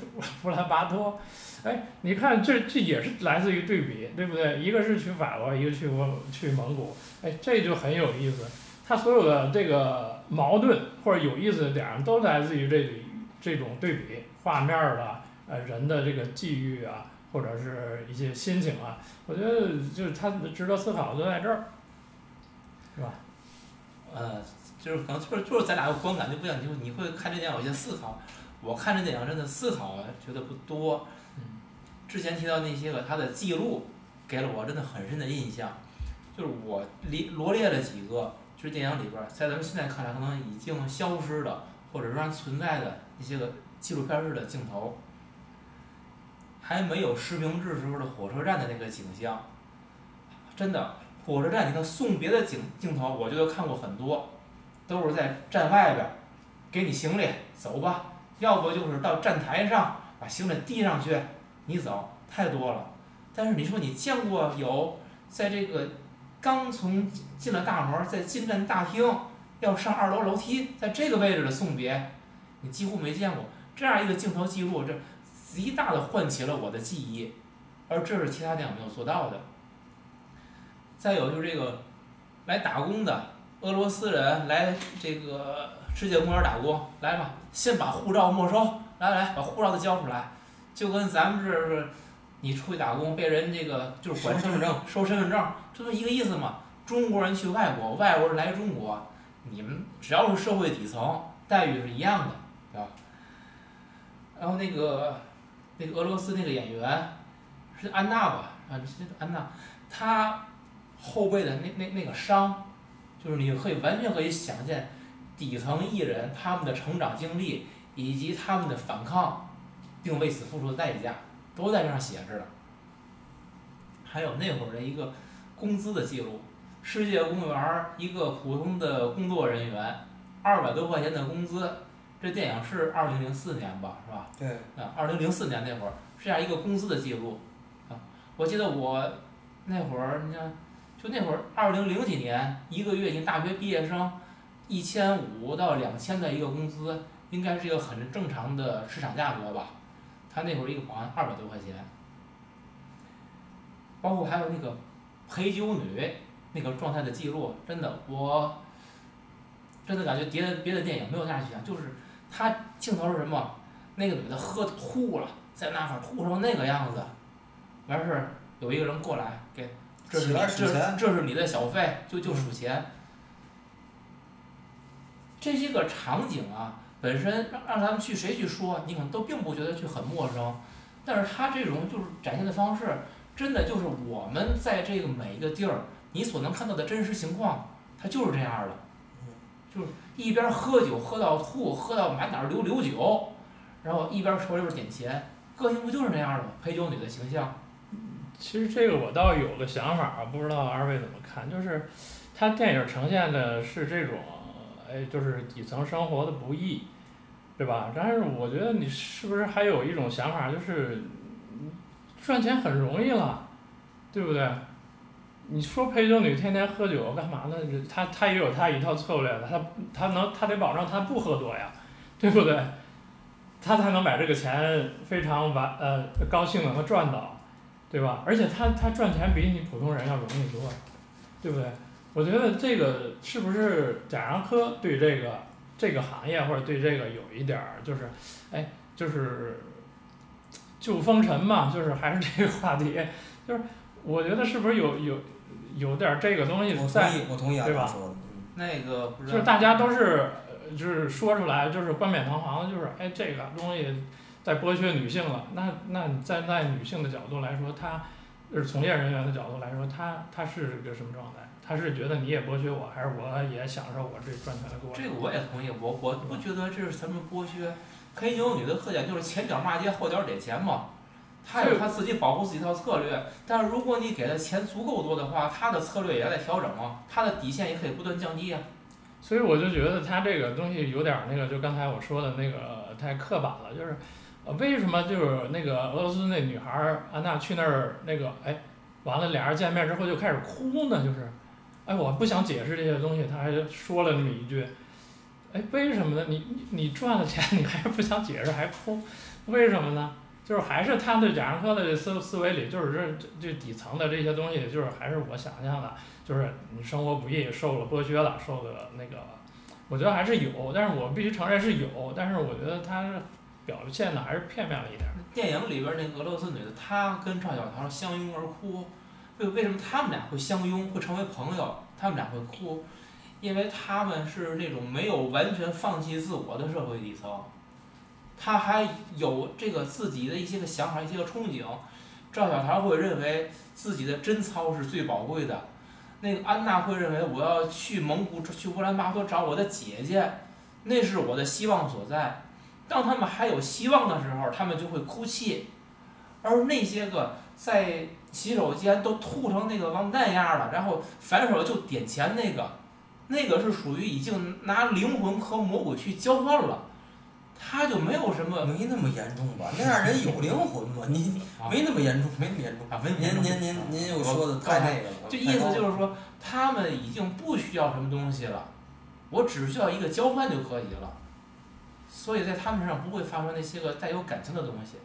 乌兰巴托。哎，你看这这也是来自于对比，对不对？一个是去法国，一个去去蒙古，哎，这就很有意思。他所有的这个矛盾或者有意思的点儿，都来自于这里这种对比画面儿的呃人的这个际遇啊，或者是一些心情啊，我觉得就是他值得思考的就在这儿，是吧？呃，就是可能就是就是咱俩的观感就不一样，你会你会看这电影有些思考，我看这电影真的思考啊觉得不多。嗯之前提到那些个他的记录，给了我真的很深的印象，就是我列罗列了几个，就是电影里边儿在咱们现在看来可能已经消失的或者仍然存在的一些个纪录片式的镜头，还没有实名制时候的火车站的那个景象，真的火车站，你看送别的景镜头，我觉得看过很多，都是在站外边儿，给你行李走吧，要不就是到站台上把行李递上去，你走，太多了。但是你说你见过有在这个刚从进了大门，在进站大厅要上二楼楼梯，在这个位置的送别，你几乎没见过这样一个镜头记录，这极大的唤起了我的记忆，而这是其他电影没有做到的。再有就是这个来打工的俄罗斯人来这个世界公园打工，来吧，先把护照没收，来来把护照都交出来。就跟咱们这是你出去打工被人这个就是管身份证收身份证，这不一个意思吗？中国人去外国，外国人来中国，你们只要是社会底层，待遇是一样的，对吧？然后那个那个俄罗斯那个演员是安娜吧？啊，是安娜，她后背的那那那个伤，就是你可以完全可以想见底层艺人他们的成长经历以及他们的反抗，并为此付出的代价，都在这上写着呢。还有那会儿的一个工资的记录，世界公园儿一个普通的工作人员，二百多块钱的工资。这电影是二零零四年吧，是吧？对，啊，二零零四年那会儿是这样一个工资的记录，啊，我记得我那会儿，你看，就那会儿二零零几年，一个月你大学毕业生一千五到两千的一个工资，应该是一个很正常的市场价格吧？他那会儿一个保安二百多块钱，包括还有那个陪酒女那个状态的记录，真的我真的感觉别的别的电影没有那样去讲，就是他镜头是什么？那个女的喝吐了，在那块儿吐成那个样子，完事儿有一个人过来给，这是这来数钱这是你的小费，就就数钱。这些个场景啊，本身让让咱们去谁去说，你可能都并不觉得去很陌生，但是他这种就是展现的方式，真的就是我们在这个每一个地儿，你所能看到的真实情况，它就是这样的，就是一边喝酒喝到吐，喝到满哪儿流流酒，然后一边手里边点钱，个性不就是那样的吗？陪酒女的形象，其实这个我倒有个想法，不知道二位怎么看，就是它电影呈现的是这种，哎，就是底层生活的不易，对吧？但是我觉得你是不是还有一种想法，就是赚钱很容易了，对不对？你说陪酒女天天喝酒干嘛呢？她她也有她一套策略的，他他能她得保证她不喝多呀，对不对？她才能把这个钱非常完呃高兴的和赚到。对吧？而且他他赚钱比你普通人要容易多，对不对？我觉得这个是不是贾樟柯对这个这个行业或者对这个有一点儿就是，哎，就是救风尘嘛，就是还是这个话题，就是我觉得是不是有有有点儿这个东西我同在，意，我同意啊，对吧那个就是大家都是呃就是说出来就是冠冕堂皇的，就是哎这个东西在剥削女性了，那那你站在女性的角度来说，她就是从业人员的角度来说，她她是个什么状态？她是觉得你也剥削我，还是我也享受我这赚钱的过程？这个我也同意，我我不觉得这是什么剥削。陪酒女的特点就是前脚骂街，后脚给钱嘛。她有她自己保护自己一套策略，但是如果你给的钱足够多的话，她的策略也在调整啊，她的底线也可以不断降低啊。所以我就觉得他这个东西有点儿那个，就刚才我说的那个太刻板了，就是，呃，为什么就是那个俄罗斯那女孩安娜去那儿那个，哎，完了俩人见面之后就开始哭呢，就是，哎，我不想解释这些东西，他还说了那么一句，哎，为什么呢？你你赚了钱，你还不想解释还哭，为什么呢？就是还是他对贾樟柯的思思维里，就是这这底层的这些东西，就是还是我想象的，就是你生活不易，受了剥削了，受的那个，我觉得还是有，但是我必须承认是有，但是我觉得他是表现的还是片面了一点。电影里边那俄罗斯女的，她跟赵小桃相拥而哭，为为什么他们俩会相拥，会成为朋友？他们俩会哭，因为他们是那种没有完全放弃自我的社会底层，他还有这个自己的一些个想法，一些个憧憬。赵小桃会认为自己的贞操是最宝贵的，那个安娜会认为我要去蒙古去乌兰巴托找我的姐姐，那是我的希望所在。当他们还有希望的时候，他们就会哭泣，而那些个在洗手间都吐成那个王蛋样了，然后反手就点钱那个，那个是属于已经拿灵魂和魔鬼去交换了，他就没有什么没那么严重吧？那样人有灵魂吗？你啊没那么严重，没那么严重。啊，没您您您您又说的太那个了，就意思就是说，他们已经不需要什么东西了，我只需要一个交换就可以了，所以在他们身上不会发生那些个带有感情的东西。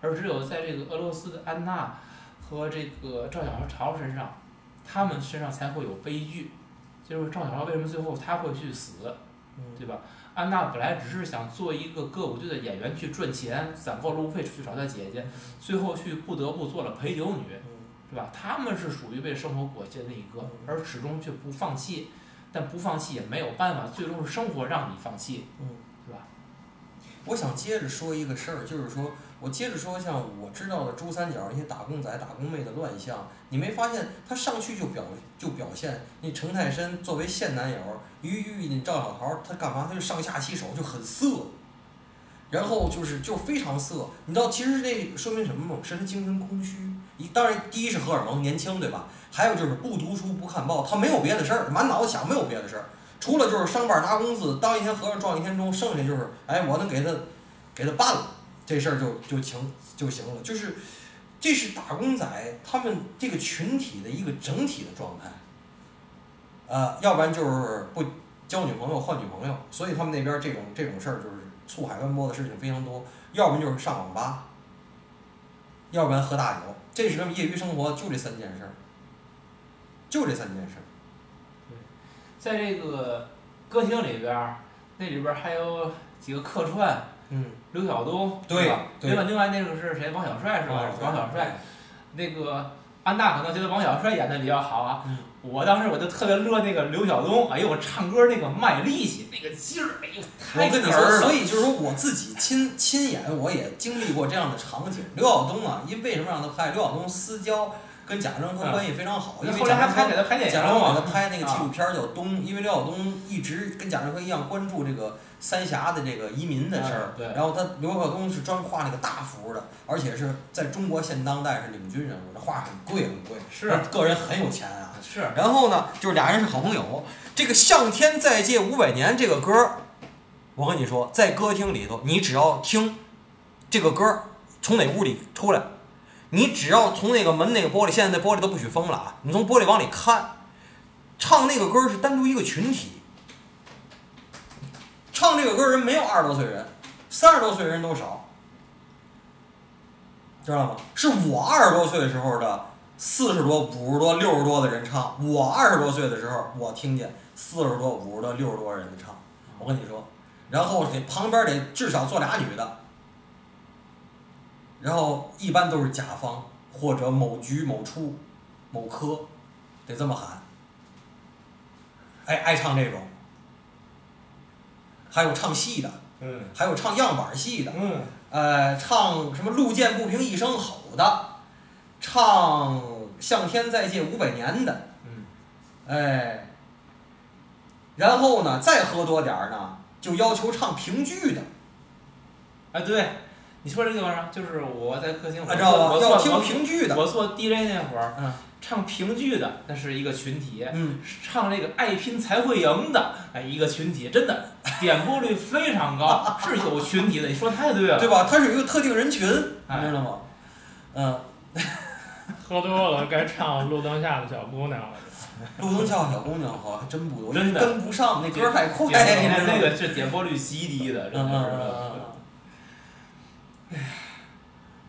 而只有在这个俄罗斯的安娜和这个赵小桃身上，他们身上才会有悲剧。就是赵小潮为什么最后他会去死，嗯对吧？安娜本来只是想做一个歌舞剧的演员去赚钱，攒够路费去找她姐姐，最后去不得不做了陪酒女，嗯是吧？他们是属于被生活裹挟的那一个，而始终却不放弃，但不放弃也没有办法，最终是生活让你放弃，嗯？我想接着说一个事儿，就是说我接着说，像我知道的珠三角那些打工仔、打工妹的乱象，你没发现他上去就表就表现那程泰山作为现男友，于遇见赵小桃，他干嘛？他就上下其手就很色，然后就是就非常色。你知道其实这说明什么吗？是他精神空虚。一当然第一是荷尔蒙年轻，对吧？还有就是不读书不看报，他没有别的事儿，满脑子想没有别的事儿。除了就是上班拿工资，当一天和尚撞一天钟，剩下就是，哎，我能给他，给他办了，这事儿就就行就行了。就是，这是打工仔他们这个群体的一个整体的状态。呃，要不然就是不交女朋友换女朋友，所以他们那边这种这种事儿就是醋海奔波的事情非常多。要不然就是上网吧，要不然喝大酒，这是他们业余生活就这三件事儿，就这三件事儿。在这个歌厅里边儿，那里边儿还有几个客串，嗯，刘晓东，对吧？对另外另外那个是谁？王小帅是吧？王小帅，那个安娜可能觉得王小帅演的比较好啊。嗯我当时我就特别乐那个刘晓东，哎呦，我唱歌那个卖力气，那个劲儿，哎呦，太我跟你说，哏儿了所以就是说我自己亲亲眼我也经历过这样的场景。刘晓东啊，因为什么让他拍？刘晓东私交跟贾樟柯关系非常好，因为后来还贾樟柯拍给他拍电影贾樟柯给他，拍那个纪录片儿叫《东》，因为刘晓东一直跟贾樟柯一样关注这个三峡的这个移民的事儿嗯。对然后他刘晓东是专画那个大幅的，而且是在中国现当代是领军人物，这画很贵很贵，是个人很有钱啊。是，然后呢，就是俩人是好朋友。这个《向天再借五百年》这个歌儿，我跟你说，在歌厅里头，你只要听这个歌儿从哪屋里出来，你只要从那个门那个玻璃，现在那玻璃都不许封了啊，你从玻璃往里看，唱那个歌是单独一个群体。唱这个歌人没有二十多岁人，三十多岁人都少，知道吗？是我二十多岁的时候的四十多、五十多、六十多的人唱，我二十多岁的时候，我听见四十多、五十多、六十多人的唱，我跟你说，然后得旁边得至少坐俩女的，然后一般都是甲方或者某局、某处、某科，得这么喊，哎爱唱这种，还有唱戏的，嗯。还有唱样板戏的，嗯，呃，唱什么“路见不平一声吼”的，唱“向天再借五百年”的，嗯，哎，然后呢，再喝多点儿呢，就要求唱评剧的，哎对，你说这个地方就是我在客厅，我？做要听我做评剧的，我做 DJ 那会儿，嗯唱评剧的那是一个群体，嗯，唱这个爱拼才会赢的哎一个群体，真的点播率非常高，是有群体的，你说太对了，对吧？它是一个特定人群，知道吗？嗯，喝多了该唱路灯下的小姑娘了。路灯下的小姑娘好像还真不多，真的跟不上，那歌儿太快，点播你知道吗那个是点播率极低的，真嗯嗯的嗯是。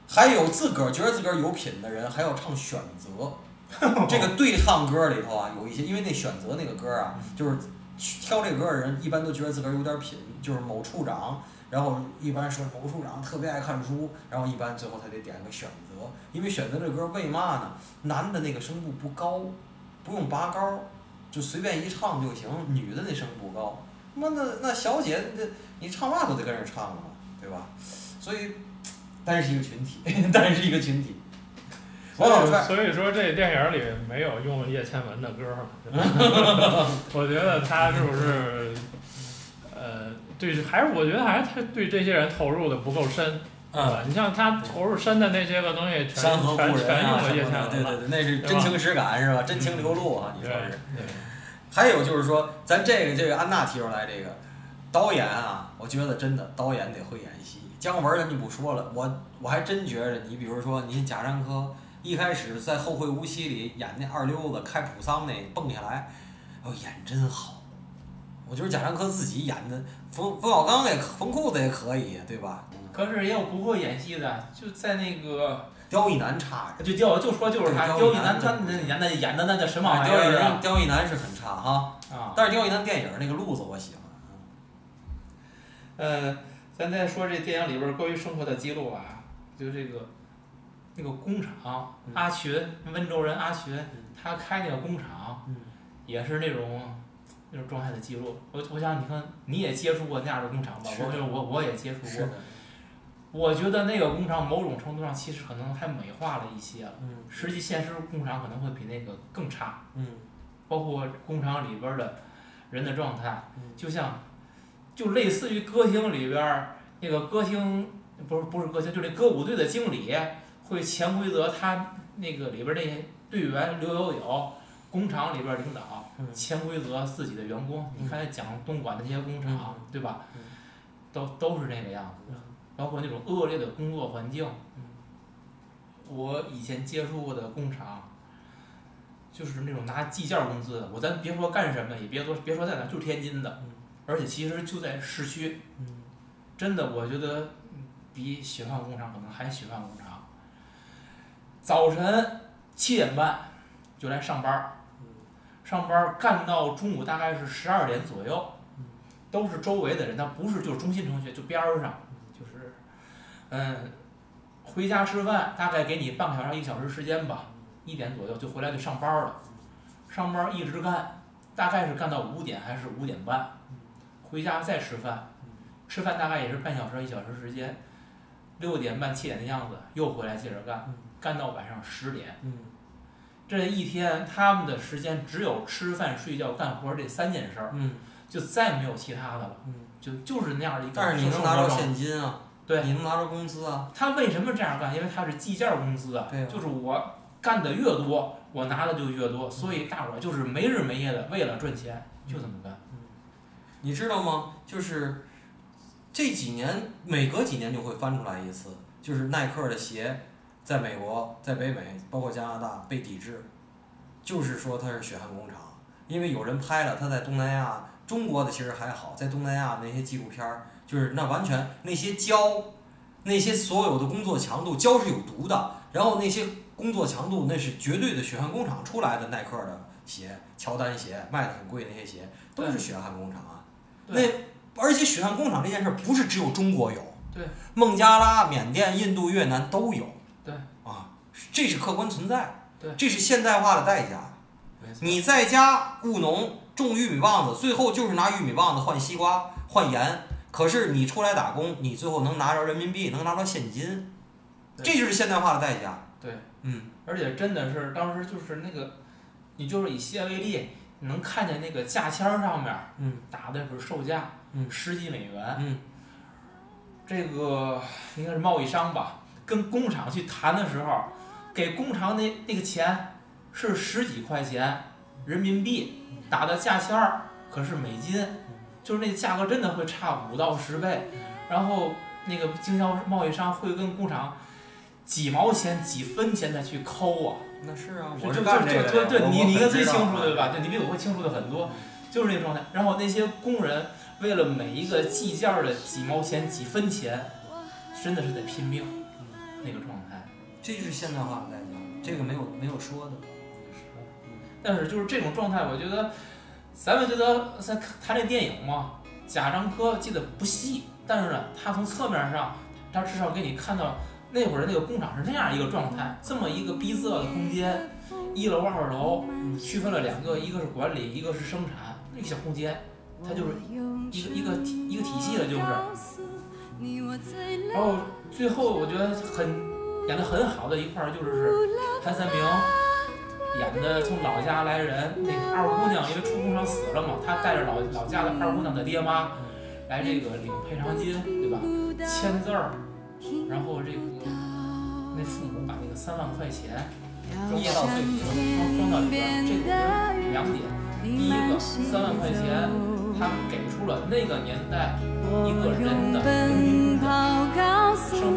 还有自个儿觉得自个儿有品的人，还要唱选择。这个对唱歌里头啊，有一些，因为那选择那个歌啊，就是挑这个歌的人一般都觉得自个儿有点品，就是某处长，然后一般说某处长特别爱看书，然后一般最后他得点个选择，因为选择这歌为嘛呢？男的那个声部不高，不用拔高，就随便一唱就行，女的那声不高。那那那小姐，那你唱嘛都得跟着唱嘛，对吧？所以，但是一个群体，但是一个群体。王小帅，所以说这电影里没有用叶倩文的歌儿，我觉得他是不是，呃，对，还是我觉得还是他对这些人投入的不够深，对吧？你像他投入深的那些个东西全，山河全故人啊全用了叶什么的，对倩文了，对对，那是真情实感是吧？真情流露啊，你说是。对。还有就是说，咱这个这个安娜提出来这个导演啊，我觉得真的导演得会演戏。姜文咱就不说了，我我还真觉着，你比如说你贾樟柯一开始在《后会无期》里演那二溜子开普桑那蹦下来，哦演真好。我觉得贾樟柯自己演的，冯冯小刚也可冯裤子也可以，对吧？嗯可是也有不会演戏的，就在那个刁亦男差着，就刁就说就是他刁亦男，他那演的演的那叫什么玩意儿刁亦男是很差哈，啊，但是刁亦男电影那个路子我喜欢。呃，咱再说这电影里边儿关于生活的记录啊，就这个那个工厂，嗯阿群，温州人阿群，他开那个工厂，嗯也是那种那种状态的记录。我我想你看你也接触过那样的工厂吧？是的我我我也接触过。我觉得那个工厂某种程度上其实可能还美化了一些，嗯实际现实工厂可能会比那个更差。嗯包括工厂里边儿的人的状态嗯，就像就类似于歌厅里边儿那个歌厅不是不是歌厅，就那歌舞队的经理会潜规则他那个里边儿那些队员刘有有，工厂里边儿领导嗯潜规则自己的员工，你看讲东莞的那些工厂嗯对吧嗯？都都是那个样子的，包括那种恶劣的工作环境嗯。我以前接触过的工厂，就是那种拿计件儿工资的，我咱别说干什么，也别说别说在哪，就是天津的嗯，而且其实就在市区，嗯。真的我觉得嗯比血汗工厂可能还血汗工厂。早晨七点半就来上班上班干到中午大概是十二点左右嗯，都是周围的人，他不是就是中心城区，就边儿上，就是，嗯，回家吃饭大概给你半个小时一个小时时间吧，一点左右就回来就上班了，上班一直干，大概是干到五点还是五点半，回家再吃饭，吃饭大概也是半小时一小时时间，六点半七点的样子又回来接着干嗯，干到晚上十点。嗯这一天他们的时间只有吃饭、睡觉、干活儿这三件事儿，嗯就再没有其他的了，嗯，就就是那样的一个但是你能拿着现金啊，对你能拿着工资啊，他为什么这样干？因为他是计件儿工资啊对啊，就是我干的越多，我拿的就越多，所以大伙儿就是没日没夜的为了赚钱就这么干。你知道吗？就是这几年每隔几年就会翻出来一次，就是耐克的鞋在美国、在北美，包括加拿大被抵制，就是说它是血汗工厂，因为有人拍了它在东南亚，中国的其实还好，在东南亚那些纪录片儿，就是那完全那些胶，那些所有的工作强度，胶是有毒的，然后那些工作强度那是绝对的血汗工厂出来的耐克的鞋，乔丹鞋卖的很贵那些鞋都是血汗工厂啊。那而且血汗工厂这件事儿不是只有中国有，对，孟加拉、缅甸、印度、越南都有，对，啊，这是客观存在，对。这是现代化的代价。你在家务农种玉米棒子，最后就是拿玉米棒子换西瓜、换盐，可是你出来打工，你最后能拿着人民币，能拿到现金，这就是现代化的代价。对，嗯。而且真的是当时就是那个，你就是以西安为例，你能看见那个价签儿上面儿嗯。打的是售价，嗯。十几美元，嗯。这个应该是贸易商吧，跟工厂去谈的时候，给工厂那那个钱是十几块钱人民币，打的价签儿可是美金，就是那价格真的会差五到十倍，然后那个经销贸易商会跟工厂几毛钱、几分钱的去抠啊，那是啊，就我是干这个对对，你你应该最清楚对吧？吧？对，你比我会清楚的很多，就是那个状态。然后那些工人为了每一个计件儿的几毛钱、几分钱，真的是在拼命，那个状态。这就是现代化的代价，这个没有没有说的。但是就是这种状态，我觉得，咱们觉得在谈这电影嘛，贾樟柯记得不细，但是呢，他从侧面上，他至少给你看到那会儿那个工厂是那样一个状态，这么一个逼仄的空间，一楼二楼区分了两个，一个是管理，一个是生产，那个小空间，它就是一个一个体一个体系了，就是。然后最后我觉得很演的很好的一块儿就是是潘三明演的从老家来人，那个二姑娘因为出工厂死了嘛，她带着老老家的二姑娘的爹妈来这个领赔偿金，对吧？签字儿，然后这个那父母把那个三万块钱捏到最底装装到里边，这个有两点，第一个三万块钱，他们给出了那个年代一个人的人民币的生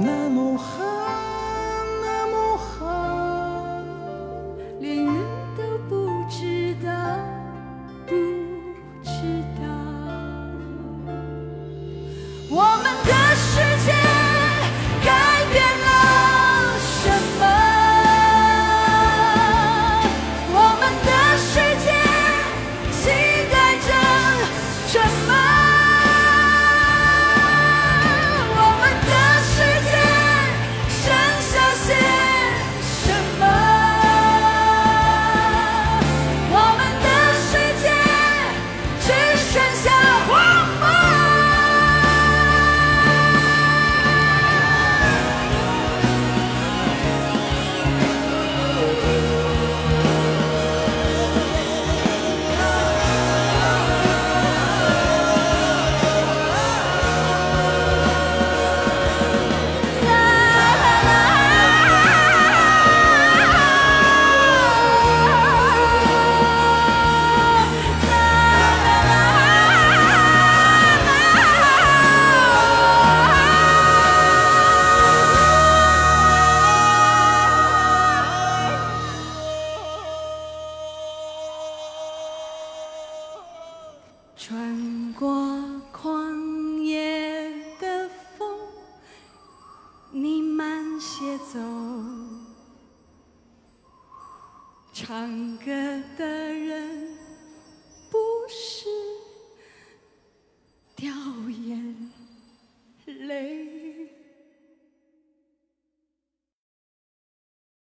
那么好。